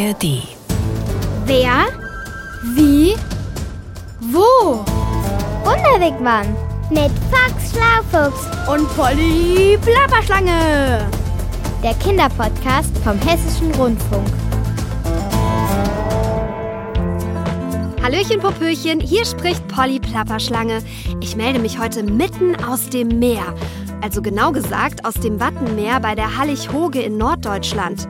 ARD. Wer? Wie? Wo? Wunderwegmann mit Fox Schlaufuchs Und Polly Plapperschlange. der Kinderpodcast vom Hessischen Rundfunk. Hallöchen, Popöchen, hier spricht Polly Plapperschlange. Ich melde mich heute mitten aus dem Meer. Also genau gesagt aus dem Wattenmeer bei der Hallig-Hoge in Norddeutschland.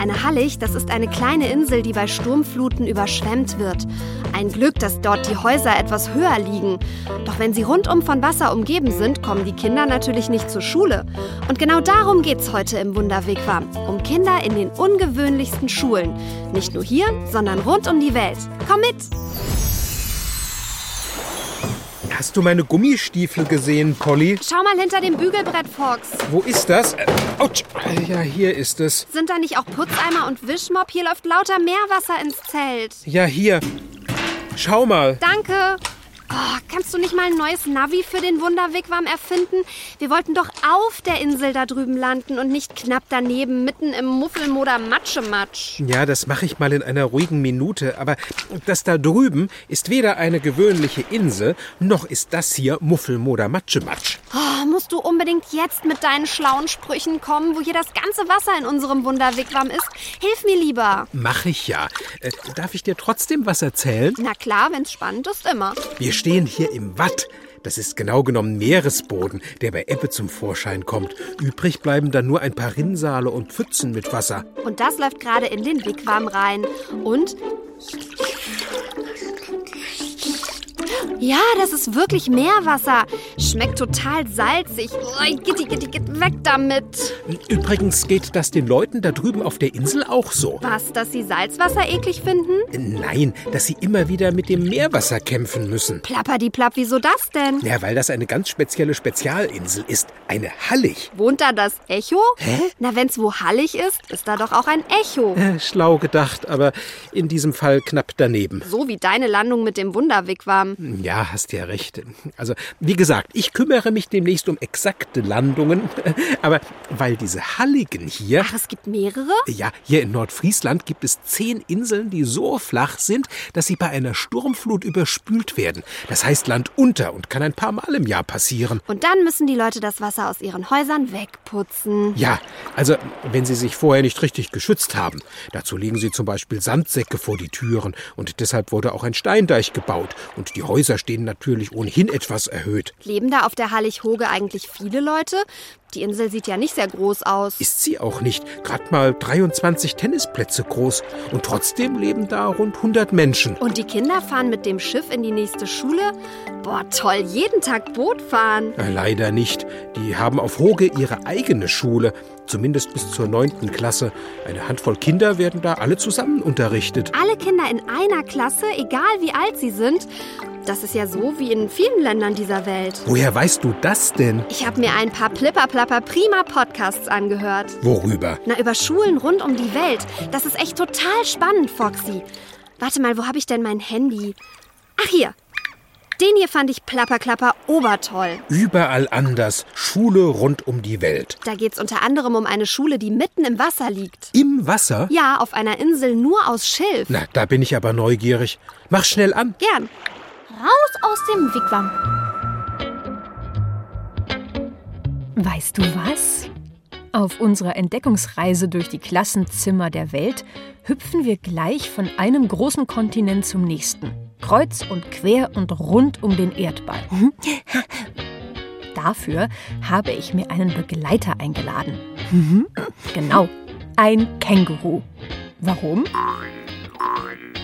Eine Hallig, das ist eine kleine Insel, die bei Sturmfluten überschwemmt wird. Ein Glück, dass dort die Häuser etwas höher liegen. Doch wenn sie rundum von Wasser umgeben sind, kommen die Kinder natürlich nicht zur Schule. Und genau darum geht's heute im Wunderwegwam. Um Kinder in den ungewöhnlichsten Schulen. Nicht nur hier, sondern rund um die Welt. Komm mit! Hast du meine Gummistiefel gesehen, Polly? Schau mal hinter dem Bügelbrett, Fox. Wo ist das? Äh, Autsch. Ja, hier ist es. Sind da nicht auch Putzeimer und Wischmopp? Hier läuft lauter Meerwasser ins Zelt. Ja, hier. Schau mal. Danke. Oh, kannst du nicht mal ein neues Navi für den Wunderwegwam erfinden? Wir wollten doch auf der Insel da drüben landen und nicht knapp daneben, mitten im Muffelmoder Matschematsch. Ja, das mache ich mal in einer ruhigen Minute. Aber das da drüben ist weder eine gewöhnliche Insel, noch ist das hier Muffelmoder Matschematsch. Oh, musst du unbedingt jetzt mit deinen schlauen Sprüchen kommen, wo hier das ganze Wasser in unserem Wunderwegwam ist? Hilf mir lieber. Mach ich ja. Äh, darf ich dir trotzdem was erzählen? Na klar, wenn's spannend ist, immer. Wir stehen hier im Watt. Das ist genau genommen Meeresboden, der bei Ebbe zum Vorschein kommt. Übrig bleiben dann nur ein paar Rinnsale und Pfützen mit Wasser. Und das läuft gerade in den Wigwam rein. Und. Ja, das ist wirklich Meerwasser. Schmeckt total salzig. Oh, gitti, gitti, gitti, weg damit. Übrigens geht das den Leuten da drüben auf der Insel auch so. Was, dass sie Salzwasser eklig finden? Nein, dass sie immer wieder mit dem Meerwasser kämpfen müssen. Plapperdiplapp, wieso das denn? Ja, weil das eine ganz spezielle Spezialinsel ist. Eine Hallig. Wohnt da das Echo? Hä? Na, wenn's wo hallig ist, ist da doch auch ein Echo. Äh, Schlau gedacht, aber in diesem Fall knapp daneben. So wie deine Landung mit dem Wunderwigwam. Ja, hast ja recht. Also, wie gesagt, ich kümmere mich demnächst um exakte Landungen. Aber weil diese Halligen hier. Ach, es gibt mehrere? Ja, hier in Nordfriesland gibt es zehn Inseln, die so flach sind, dass sie bei einer Sturmflut überspült werden. Das heißt Land unter und kann ein paar Mal im Jahr passieren. Und dann müssen die Leute das Wasser aus ihren Häusern wegputzen. Ja, also wenn sie sich vorher nicht richtig geschützt haben. Dazu legen sie zum Beispiel Sandsäcke vor die Türen und deshalb wurde auch ein Steindeich gebaut. Und die Häuser stehen natürlich ohnehin etwas erhöht. Leben da auf der Hallig-Hoge eigentlich viele Leute? Die Insel sieht ja nicht sehr groß aus. Ist sie auch nicht. Gerade mal 23 Tennisplätze groß. Und trotzdem leben da rund 100 Menschen. Und die Kinder fahren mit dem Schiff in die nächste Schule? Boah, toll, jeden Tag Boot fahren. Äh, Leider nicht. Die haben auf Hoge ihre eigene Schule. Zumindest bis zur neunten Klasse. Eine Handvoll Kinder werden da alle zusammen unterrichtet. Alle Kinder in einer Klasse, egal wie alt sie sind. Das ist ja so wie in vielen Ländern dieser Welt. Woher weißt du das denn? Ich habe mir ein paar Plipperplapper prima Podcasts angehört. Worüber? Na, über Schulen rund um die Welt. Das ist echt total spannend, Foxy. Warte mal, wo habe ich denn mein Handy? Ach, hier. Den hier fand ich plapperklapper obertoll. Überall anders. Schule rund um die Welt. Da geht's unter anderem um eine Schule, die mitten im Wasser liegt. Im Wasser? Ja, auf einer Insel nur aus Schilf. Na, da bin ich aber neugierig. Mach schnell an. Gern. Raus aus dem Wigwam. Weißt du was? Auf unserer Entdeckungsreise durch die Klassenzimmer der Welt hüpfen wir gleich von einem großen Kontinent zum nächsten. Kreuz und quer und rund um den Erdball. Dafür habe ich mir einen Begleiter eingeladen. Genau, ein Känguru. Warum?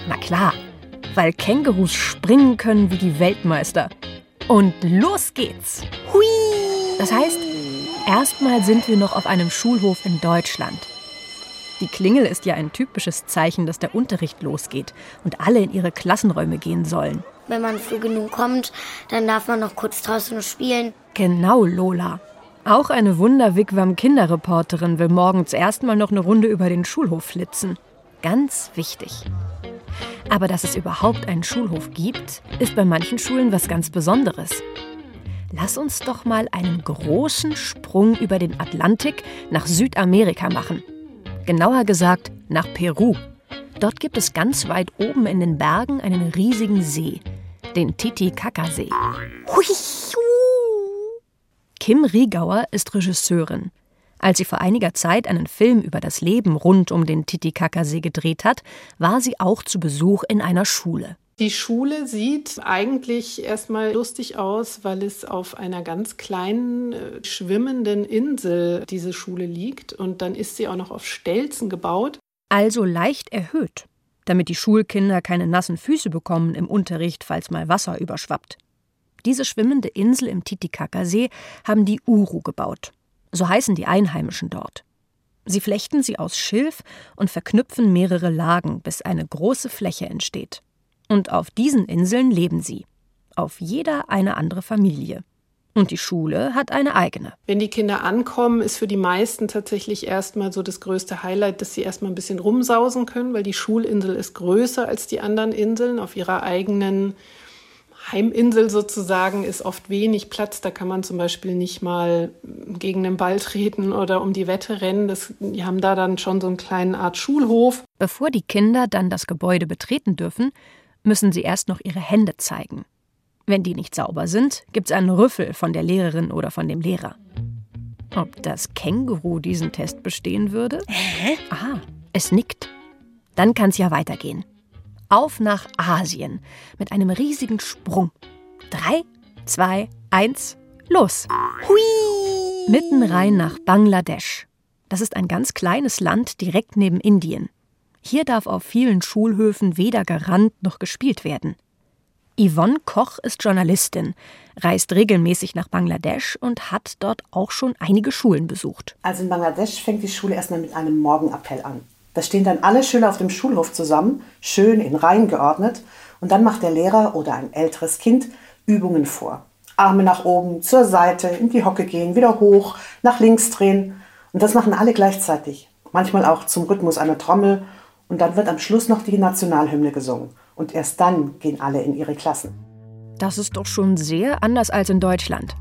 Na klar, weil Kängurus springen können wie die Weltmeister. Und los geht's. Hui! Das heißt, erstmal sind wir noch auf einem Schulhof in Deutschland. Die Klingel ist ja ein typisches Zeichen, dass der Unterricht losgeht und alle in ihre Klassenräume gehen sollen. Wenn man früh genug kommt, dann darf man noch kurz draußen spielen. Genau, Lola. Auch eine Wunder-Wigwam-Kinderreporterin will morgens erstmal noch eine Runde über den Schulhof flitzen. Ganz wichtig. Aber dass es überhaupt einen Schulhof gibt, ist bei manchen Schulen was ganz Besonderes. Lass uns doch mal einen großen Sprung über den Atlantik nach Südamerika machen. Genauer gesagt nach Peru. Dort gibt es ganz weit oben in den Bergen einen riesigen See, den Titicacasee. Kim Riegauer ist Regisseurin. Als sie vor einiger Zeit einen Film über das Leben rund um den Titicacasee gedreht hat, war sie auch zu Besuch in einer Schule. Die Schule sieht eigentlich erstmal lustig aus, weil es auf einer ganz kleinen äh, schwimmenden Insel diese Schule liegt und dann ist sie auch noch auf Stelzen gebaut. Also leicht erhöht, damit die Schulkinder keine nassen Füße bekommen im Unterricht, falls mal Wasser überschwappt. Diese schwimmende Insel im Titicacasee haben die Uru gebaut. So heißen die Einheimischen dort. Sie flechten sie aus Schilf und verknüpfen mehrere Lagen, bis eine große Fläche entsteht. Und auf diesen Inseln leben sie. Auf jeder eine andere Familie. Und die Schule hat eine eigene. Wenn die Kinder ankommen, ist für die meisten tatsächlich erstmal so das größte Highlight, dass sie erstmal ein bisschen rumsausen können, weil die Schulinsel ist größer als die anderen Inseln auf ihrer eigenen Heiminsel sozusagen ist oft wenig Platz. Da kann man zum Beispiel nicht mal gegen den Ball treten oder um die Wette rennen. Das, die haben da dann schon so einen kleinen Art Schulhof. Bevor die Kinder dann das Gebäude betreten dürfen, müssen sie erst noch ihre Hände zeigen. Wenn die nicht sauber sind, gibt es einen Rüffel von der Lehrerin oder von dem Lehrer. Ob das Känguru diesen Test bestehen würde? Hä? Aha, es nickt. Dann kann es ja weitergehen. Auf nach Asien mit einem riesigen Sprung. Drei, zwei, eins, los! Hui! Mitten rein nach Bangladesch. Das ist ein ganz kleines Land direkt neben Indien. Hier darf auf vielen Schulhöfen weder gerannt noch gespielt werden. Yvonne Koch ist Journalistin, reist regelmäßig nach Bangladesch und hat dort auch schon einige Schulen besucht. Also in Bangladesch fängt die Schule erstmal mit einem Morgenappell an. Da stehen dann alle Schüler auf dem Schulhof zusammen, schön in Reihen geordnet. Und dann macht der Lehrer oder ein älteres Kind Übungen vor. Arme nach oben, zur Seite, in die Hocke gehen, wieder hoch, nach links drehen. Und das machen alle gleichzeitig. Manchmal auch zum Rhythmus einer Trommel. Und dann wird am Schluss noch die Nationalhymne gesungen. Und erst dann gehen alle in ihre Klassen. Das ist doch schon sehr anders als in Deutschland.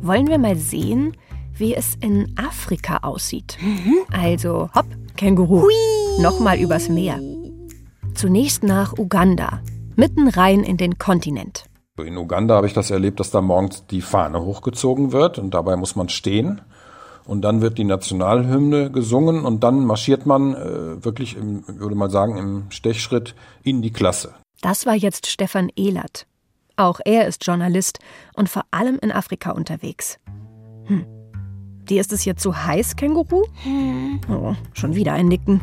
Wollen wir mal sehen, wie es in Afrika aussieht? Mhm. Also hopp, Känguru. Hui. Nochmal übers Meer. Zunächst nach Uganda, mitten rein in den Kontinent. In Uganda habe ich das erlebt, dass da morgens die Fahne hochgezogen wird und dabei muss man stehen. Und dann wird die Nationalhymne gesungen und dann marschiert man äh, wirklich, im, würde man sagen, im Stechschritt in die Klasse. Das war jetzt Stefan Ehlert. Auch er ist Journalist und vor allem in Afrika unterwegs. Hm. Dir ist es jetzt zu heiß, Känguru? Hm. Oh, schon wieder ein Nicken.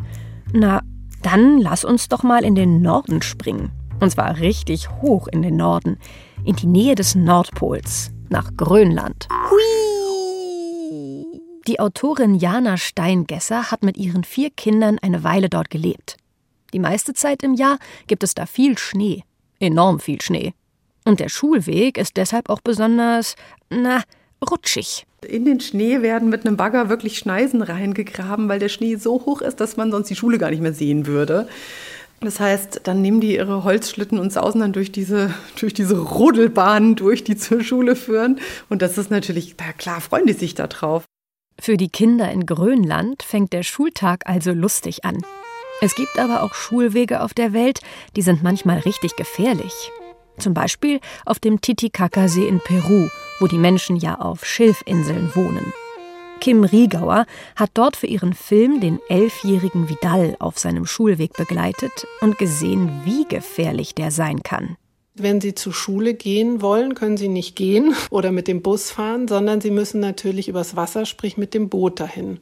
Na, dann lass uns doch mal in den Norden springen. Und zwar richtig hoch in den Norden. In die Nähe des Nordpols. Nach Grönland. Hui! Die Autorin Jana Steingesser hat mit ihren vier Kindern eine Weile dort gelebt. Die meiste Zeit im Jahr gibt es da viel Schnee. Enorm viel Schnee. Und der Schulweg ist deshalb auch besonders, na, rutschig. In den Schnee werden mit einem Bagger wirklich Schneisen reingegraben, weil der Schnee so hoch ist, dass man sonst die Schule gar nicht mehr sehen würde. Das heißt, dann nehmen die ihre Holzschlitten und sausen dann durch diese, durch diese Rodelbahnen durch, die zur Schule führen. Und das ist natürlich, na klar, freuen die sich da drauf. Für die Kinder in Grönland fängt der Schultag also lustig an. Es gibt aber auch Schulwege auf der Welt, die sind manchmal richtig gefährlich. Zum Beispiel auf dem Titicacasee in Peru, wo die Menschen ja auf Schilfinseln wohnen. Kim Riegauer hat dort für ihren Film den elfjährigen Vidal auf seinem Schulweg begleitet und gesehen, wie gefährlich der sein kann. Wenn Sie zur Schule gehen wollen, können Sie nicht gehen oder mit dem Bus fahren, sondern Sie müssen natürlich übers Wasser, sprich mit dem Boot dahin.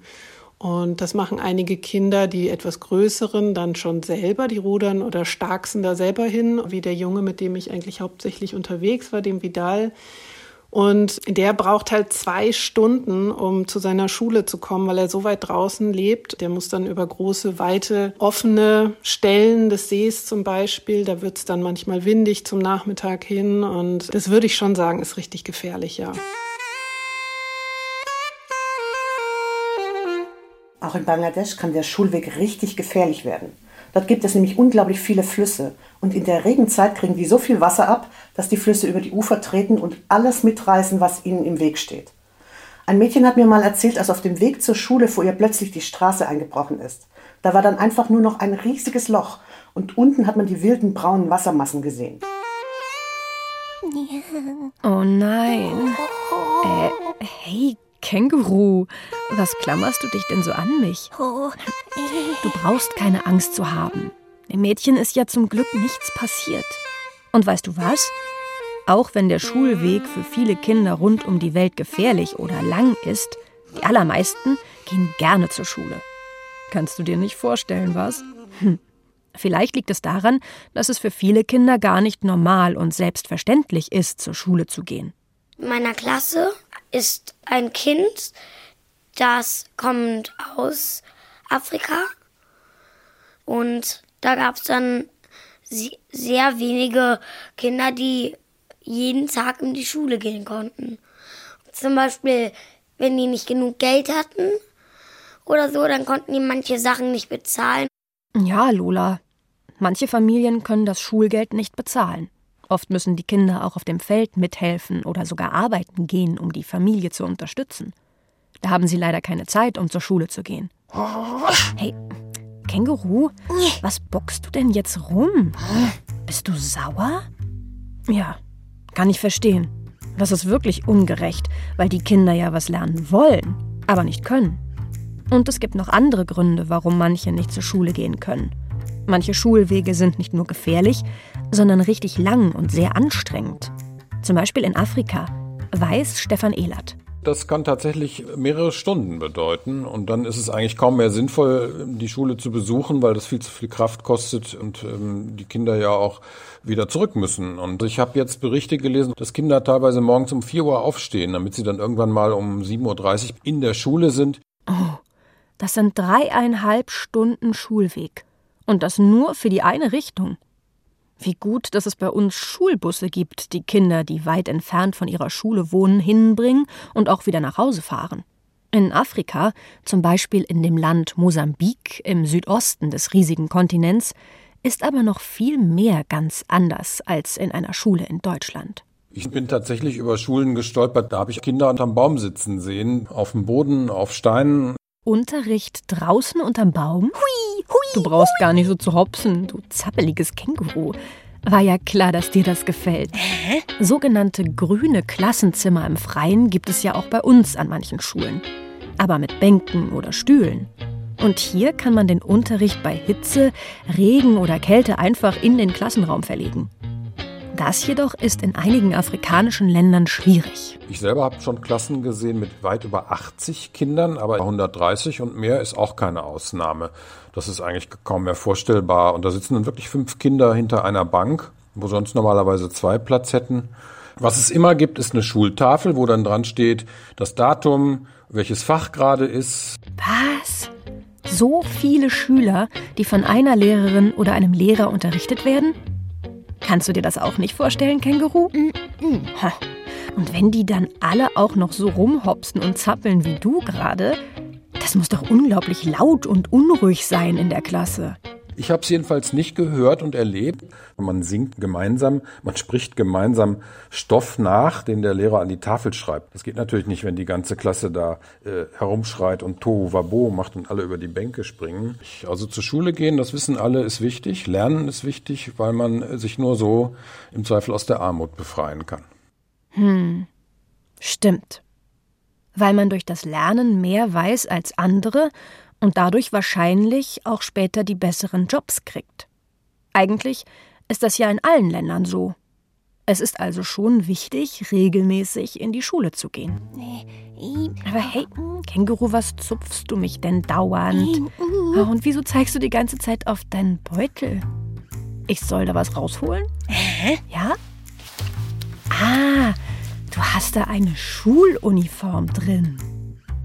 Und das machen einige Kinder, die etwas größeren, dann schon selber. Die rudern oder starksen da selber hin, wie der Junge, mit dem ich eigentlich hauptsächlich unterwegs war, dem Vidal. Und der braucht halt zwei Stunden, um zu seiner Schule zu kommen, weil er so weit draußen lebt. Der muss dann über große, weite, offene Stellen des Sees zum Beispiel. Da wird es dann manchmal windig zum Nachmittag hin. Und das würde ich schon sagen, ist richtig gefährlich, ja. Auch in Bangladesch kann der Schulweg richtig gefährlich werden. Dort gibt es nämlich unglaublich viele Flüsse und in der Regenzeit kriegen die so viel Wasser ab, dass die Flüsse über die Ufer treten und alles mitreißen, was ihnen im Weg steht. Ein Mädchen hat mir mal erzählt, dass auf dem Weg zur Schule vor ihr plötzlich die Straße eingebrochen ist. Da war dann einfach nur noch ein riesiges Loch und unten hat man die wilden braunen Wassermassen gesehen. Oh nein. Äh, hey, Känguru, was klammerst du dich denn so an mich? Du brauchst keine Angst zu haben. Dem Mädchen ist ja zum Glück nichts passiert. Und weißt du was? Auch wenn der Schulweg für viele Kinder rund um die Welt gefährlich oder lang ist, die allermeisten gehen gerne zur Schule. Kannst du dir nicht vorstellen, was? Hm. Vielleicht liegt es daran, dass es für viele Kinder gar nicht normal und selbstverständlich ist, zur Schule zu gehen. In meiner Klasse ist ein Kind, das kommt aus Afrika. Und da gab es dann sehr wenige Kinder, die jeden Tag in die Schule gehen konnten. Zum Beispiel, wenn die nicht genug Geld hatten oder so, dann konnten die manche Sachen nicht bezahlen. Ja, Lola. Manche Familien können das Schulgeld nicht bezahlen. Oft müssen die Kinder auch auf dem Feld mithelfen oder sogar arbeiten gehen, um die Familie zu unterstützen. Da haben sie leider keine Zeit, um zur Schule zu gehen. Hey, Känguru, was bockst du denn jetzt rum? Bist du sauer? Ja, kann ich verstehen. Das ist wirklich ungerecht, weil die Kinder ja was lernen wollen, aber nicht können. Und es gibt noch andere Gründe, warum manche nicht zur Schule gehen können. Manche Schulwege sind nicht nur gefährlich, sondern richtig lang und sehr anstrengend. Zum Beispiel in Afrika, weiß Stefan Ehlert. Das kann tatsächlich mehrere Stunden bedeuten und dann ist es eigentlich kaum mehr sinnvoll, die Schule zu besuchen, weil das viel zu viel Kraft kostet und ähm, die Kinder ja auch wieder zurück müssen. Und ich habe jetzt Berichte gelesen, dass Kinder teilweise morgens um 4 Uhr aufstehen, damit sie dann irgendwann mal um 7.30 Uhr in der Schule sind. Oh, das sind dreieinhalb Stunden Schulweg. Und das nur für die eine Richtung. Wie gut, dass es bei uns Schulbusse gibt, die Kinder, die weit entfernt von ihrer Schule wohnen, hinbringen und auch wieder nach Hause fahren. In Afrika, zum Beispiel in dem Land Mosambik im Südosten des riesigen Kontinents, ist aber noch viel mehr ganz anders als in einer Schule in Deutschland. Ich bin tatsächlich über Schulen gestolpert, da habe ich Kinder unterm Baum sitzen sehen, auf dem Boden, auf Steinen. Unterricht draußen unterm Baum? Hui, du brauchst gar nicht so zu hopsen, du zappeliges Känguru. War ja klar, dass dir das gefällt. Hä? Sogenannte grüne Klassenzimmer im Freien gibt es ja auch bei uns an manchen Schulen. Aber mit Bänken oder Stühlen. Und hier kann man den Unterricht bei Hitze, Regen oder Kälte einfach in den Klassenraum verlegen. Das jedoch ist in einigen afrikanischen Ländern schwierig. Ich selber habe schon Klassen gesehen mit weit über 80 Kindern, aber 130 und mehr ist auch keine Ausnahme. Das ist eigentlich kaum mehr vorstellbar. Und da sitzen dann wirklich fünf Kinder hinter einer Bank, wo sonst normalerweise zwei Platz hätten. Was es immer gibt, ist eine Schultafel, wo dann dran steht das Datum, welches Fach gerade ist. Was? So viele Schüler, die von einer Lehrerin oder einem Lehrer unterrichtet werden? Kannst du dir das auch nicht vorstellen, Känguru? Ha. Und wenn die dann alle auch noch so rumhopsen und zappeln wie du gerade, das muss doch unglaublich laut und unruhig sein in der Klasse. Ich habe es jedenfalls nicht gehört und erlebt. Man singt gemeinsam, man spricht gemeinsam Stoff nach, den der Lehrer an die Tafel schreibt. Das geht natürlich nicht, wenn die ganze Klasse da äh, herumschreit und Tohu Wabo macht und alle über die Bänke springen. Also zur Schule gehen, das wissen alle, ist wichtig. Lernen ist wichtig, weil man sich nur so im Zweifel aus der Armut befreien kann. Hm, stimmt. Weil man durch das Lernen mehr weiß als andere und dadurch wahrscheinlich auch später die besseren Jobs kriegt. Eigentlich ist das ja in allen Ländern so. Es ist also schon wichtig, regelmäßig in die Schule zu gehen. Aber hey, Känguru, was zupfst du mich denn dauernd? Und wieso zeigst du die ganze Zeit auf deinen Beutel? Ich soll da was rausholen? Hä? Ja? Ah, du hast da eine Schuluniform drin.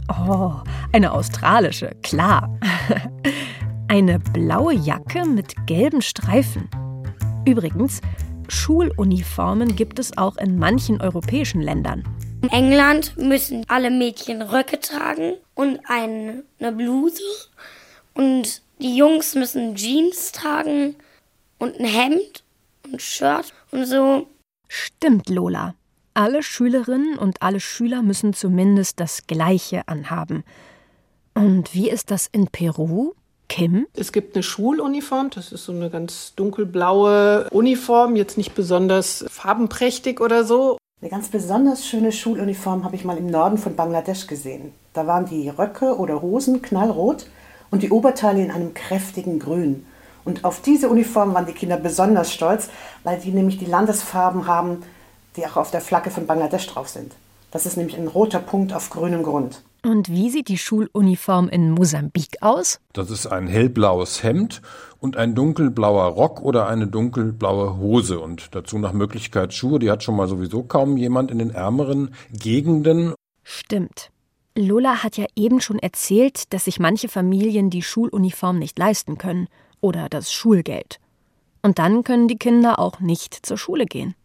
Oh, eine australische, klar. Eine blaue Jacke mit gelben Streifen. Übrigens, Schuluniformen gibt es auch in manchen europäischen Ländern. In England müssen alle Mädchen Röcke tragen und eine Bluse. Und die Jungs müssen Jeans tragen und ein Hemd und ein Shirt und so. Stimmt, Lola. Alle Schülerinnen und alle Schüler müssen zumindest das Gleiche anhaben. Und wie ist das in Peru? Kim? Es gibt eine Schuluniform, das ist so eine ganz dunkelblaue Uniform, jetzt nicht besonders farbenprächtig oder so. Eine ganz besonders schöne Schuluniform habe ich mal im Norden von Bangladesch gesehen. Da waren die Röcke oder Hosen knallrot und die Oberteile in einem kräftigen Grün. Und auf diese Uniform waren die Kinder besonders stolz, weil die nämlich die Landesfarben haben, die auch auf der Flagge von Bangladesch drauf sind. Das ist nämlich ein roter Punkt auf grünem Grund. Und wie sieht die Schuluniform in Mosambik aus? Das ist ein hellblaues Hemd und ein dunkelblauer Rock oder eine dunkelblaue Hose und dazu nach Möglichkeit Schuhe. Die hat schon mal sowieso kaum jemand in den ärmeren Gegenden. Stimmt. Lola hat ja eben schon erzählt, dass sich manche Familien die Schuluniform nicht leisten können oder das Schulgeld. Und dann können die Kinder auch nicht zur Schule gehen.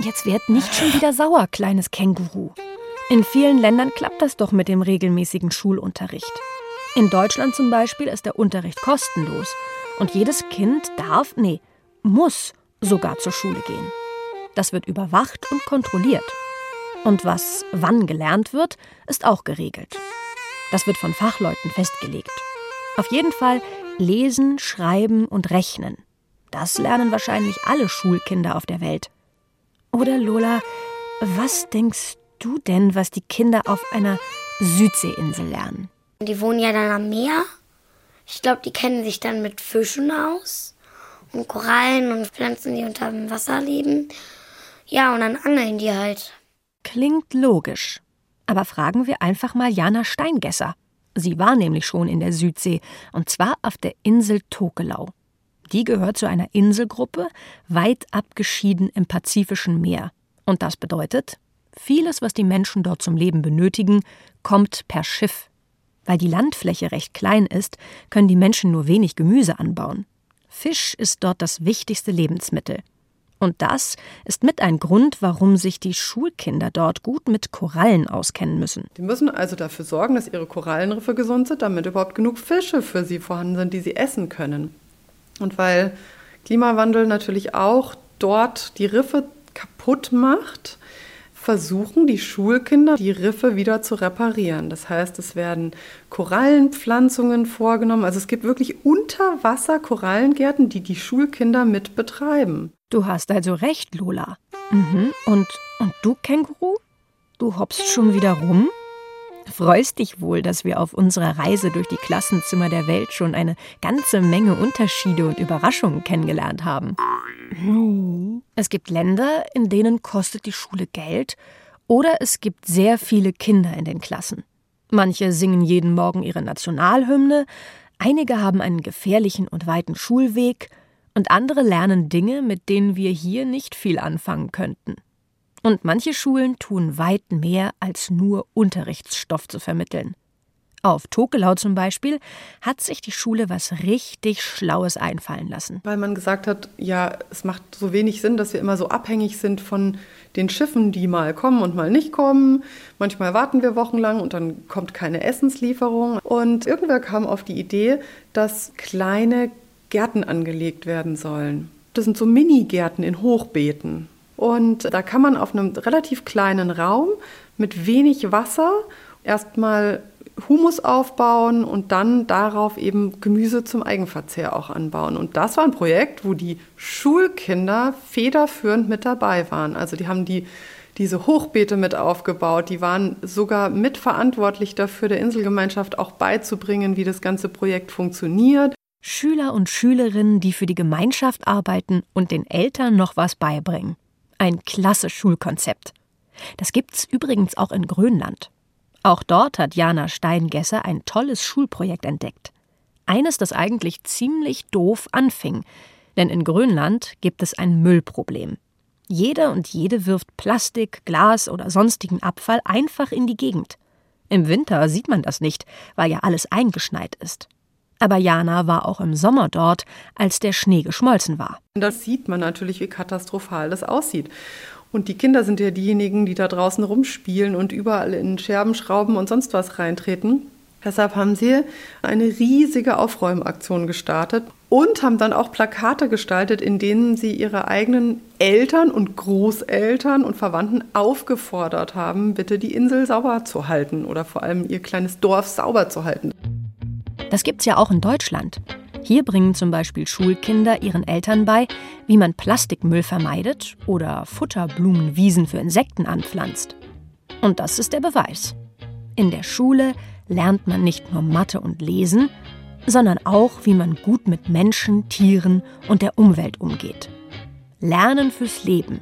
Jetzt werd nicht schon wieder sauer, kleines Känguru. In vielen Ländern klappt das doch mit dem regelmäßigen Schulunterricht. In Deutschland zum Beispiel ist der Unterricht kostenlos und jedes Kind darf, nee, muss sogar zur Schule gehen. Das wird überwacht und kontrolliert. Und was wann gelernt wird, ist auch geregelt. Das wird von Fachleuten festgelegt. Auf jeden Fall lesen, schreiben und rechnen. Das lernen wahrscheinlich alle Schulkinder auf der Welt. Oder Lola, was denkst du denn, was die Kinder auf einer Südseeinsel lernen? Die wohnen ja dann am Meer. Ich glaube, die kennen sich dann mit Fischen aus und Korallen und Pflanzen, die unter dem Wasser leben. Ja, und dann angeln die halt. Klingt logisch. Aber fragen wir einfach mal Jana Steingesser. Sie war nämlich schon in der Südsee, und zwar auf der Insel Tokelau. Die gehört zu einer Inselgruppe, weit abgeschieden im Pazifischen Meer. Und das bedeutet, Vieles, was die Menschen dort zum Leben benötigen, kommt per Schiff. Weil die Landfläche recht klein ist, können die Menschen nur wenig Gemüse anbauen. Fisch ist dort das wichtigste Lebensmittel. Und das ist mit ein Grund, warum sich die Schulkinder dort gut mit Korallen auskennen müssen. Die müssen also dafür sorgen, dass ihre Korallenriffe gesund sind, damit überhaupt genug Fische für sie vorhanden sind, die sie essen können. Und weil Klimawandel natürlich auch dort die Riffe kaputt macht, versuchen die Schulkinder, die Riffe wieder zu reparieren. Das heißt, es werden Korallenpflanzungen vorgenommen. Also es gibt wirklich Unterwasser-Korallengärten, die die Schulkinder mit betreiben. Du hast also recht, Lola. Mhm. Und, und du, Känguru? Du hoppst schon wieder rum? Freust dich wohl, dass wir auf unserer Reise durch die Klassenzimmer der Welt schon eine ganze Menge Unterschiede und Überraschungen kennengelernt haben. Es gibt Länder, in denen kostet die Schule Geld oder es gibt sehr viele Kinder in den Klassen. Manche singen jeden Morgen ihre Nationalhymne, einige haben einen gefährlichen und weiten Schulweg und andere lernen Dinge, mit denen wir hier nicht viel anfangen könnten. Und manche Schulen tun weit mehr, als nur Unterrichtsstoff zu vermitteln. Auf Tokelau zum Beispiel hat sich die Schule was richtig Schlaues einfallen lassen. Weil man gesagt hat, ja, es macht so wenig Sinn, dass wir immer so abhängig sind von den Schiffen, die mal kommen und mal nicht kommen. Manchmal warten wir wochenlang und dann kommt keine Essenslieferung. Und irgendwer kam auf die Idee, dass kleine Gärten angelegt werden sollen. Das sind so Mini-Gärten in Hochbeeten. Und da kann man auf einem relativ kleinen Raum mit wenig Wasser erstmal Humus aufbauen und dann darauf eben Gemüse zum Eigenverzehr auch anbauen. Und das war ein Projekt, wo die Schulkinder federführend mit dabei waren. Also die haben die diese Hochbeete mit aufgebaut. Die waren sogar mitverantwortlich dafür, der Inselgemeinschaft auch beizubringen, wie das ganze Projekt funktioniert. Schüler und Schülerinnen, die für die Gemeinschaft arbeiten und den Eltern noch was beibringen. Ein klasse Schulkonzept. Das gibt's übrigens auch in Grönland. Auch dort hat Jana Steingesser ein tolles Schulprojekt entdeckt. Eines, das eigentlich ziemlich doof anfing, denn in Grönland gibt es ein Müllproblem. Jeder und jede wirft Plastik, Glas oder sonstigen Abfall einfach in die Gegend. Im Winter sieht man das nicht, weil ja alles eingeschneit ist. Aber Jana war auch im Sommer dort, als der Schnee geschmolzen war. Das sieht man natürlich, wie katastrophal das aussieht. Und die Kinder sind ja diejenigen, die da draußen rumspielen und überall in Scherben, Schrauben und sonst was reintreten. Deshalb haben sie eine riesige Aufräumaktion gestartet und haben dann auch Plakate gestaltet, in denen sie ihre eigenen Eltern und Großeltern und Verwandten aufgefordert haben, bitte die Insel sauber zu halten oder vor allem ihr kleines Dorf sauber zu halten. Das gibt's ja auch in Deutschland. Hier bringen zum Beispiel Schulkinder ihren Eltern bei, wie man Plastikmüll vermeidet oder Futterblumenwiesen für Insekten anpflanzt. Und das ist der Beweis. In der Schule lernt man nicht nur Mathe und Lesen, sondern auch, wie man gut mit Menschen, Tieren und der Umwelt umgeht. Lernen fürs Leben.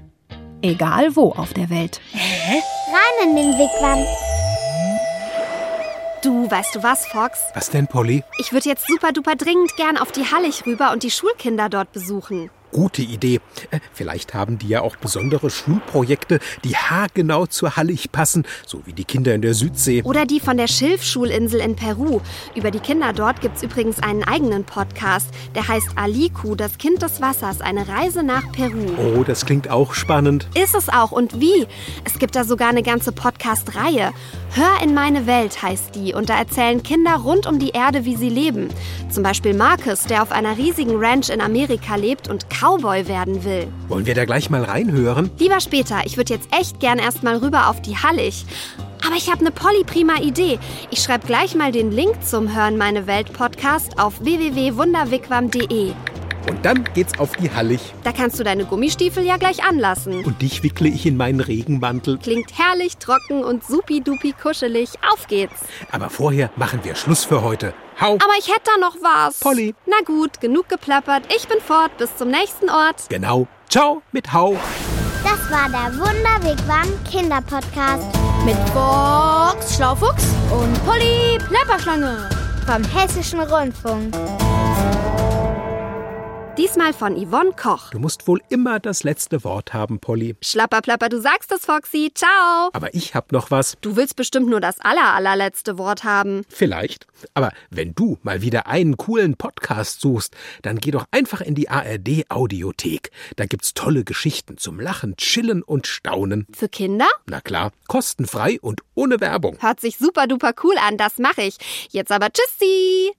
Egal wo auf der Welt. Rein in den Wigwam. Du, weißt du was, Fox? Was denn, Polly? Ich würde jetzt super duper dringend gern auf die Hallig rüber und die Schulkinder dort besuchen. Gute Idee. Äh, Vielleicht haben die ja auch besondere Schulprojekte, die haargenau zur Hallig passen, so wie die Kinder in der Südsee. Oder die von der Schilfschulinsel in Peru. Über die Kinder dort gibt's übrigens einen eigenen Podcast. Der heißt Aliku, das Kind des Wassers, eine Reise nach Peru. Oh, das klingt auch spannend. Ist es auch und wie? Es gibt da sogar eine ganze Podcast-Reihe. Hör in meine Welt heißt die und da erzählen Kinder rund um die Erde, wie sie leben. Zum Beispiel Marcus, der auf einer riesigen Ranch in Amerika lebt und Cowboy werden will. Wollen wir da gleich mal reinhören? Lieber später, ich würde jetzt echt gern erstmal rüber auf die Hallig. Aber ich habe eine polyprima Idee. Ich schreibe gleich mal den Link zum Hören meine Welt Podcast auf www.wunderwigwam.de. Und dann geht's auf die Hallig. Da kannst du deine Gummistiefel ja gleich anlassen. Und dich wickle ich in meinen Regenmantel. Klingt herrlich trocken und supi-dupi kuschelig. Auf geht's. Aber vorher machen wir Schluss für heute. Hau! Aber ich hätte da noch was. Polly. Na gut, genug geplappert. Ich bin fort. Bis zum nächsten Ort. Genau. Ciao mit Hau. Das war der Wunderwigwam Kinderpodcast Mit Box Schlaufuchs und Polly Plapperschlange. vom Hessischen Rundfunk. Diesmal von Yvonne Koch. Du musst wohl immer das letzte Wort haben, Polly. Schlapperplapper, du sagst es, Foxy. Ciao. Aber ich hab noch was. Du willst bestimmt nur das aller, allerletzte Wort haben. Vielleicht. Aber wenn du mal wieder einen coolen Podcast suchst, dann geh doch einfach in die ARD Audiothek. Da gibt's tolle Geschichten zum Lachen, Chillen und Staunen. Für Kinder? Na klar, kostenfrei und ohne Werbung. Hört sich super duper cool an, das mache ich. Jetzt aber tschüssi.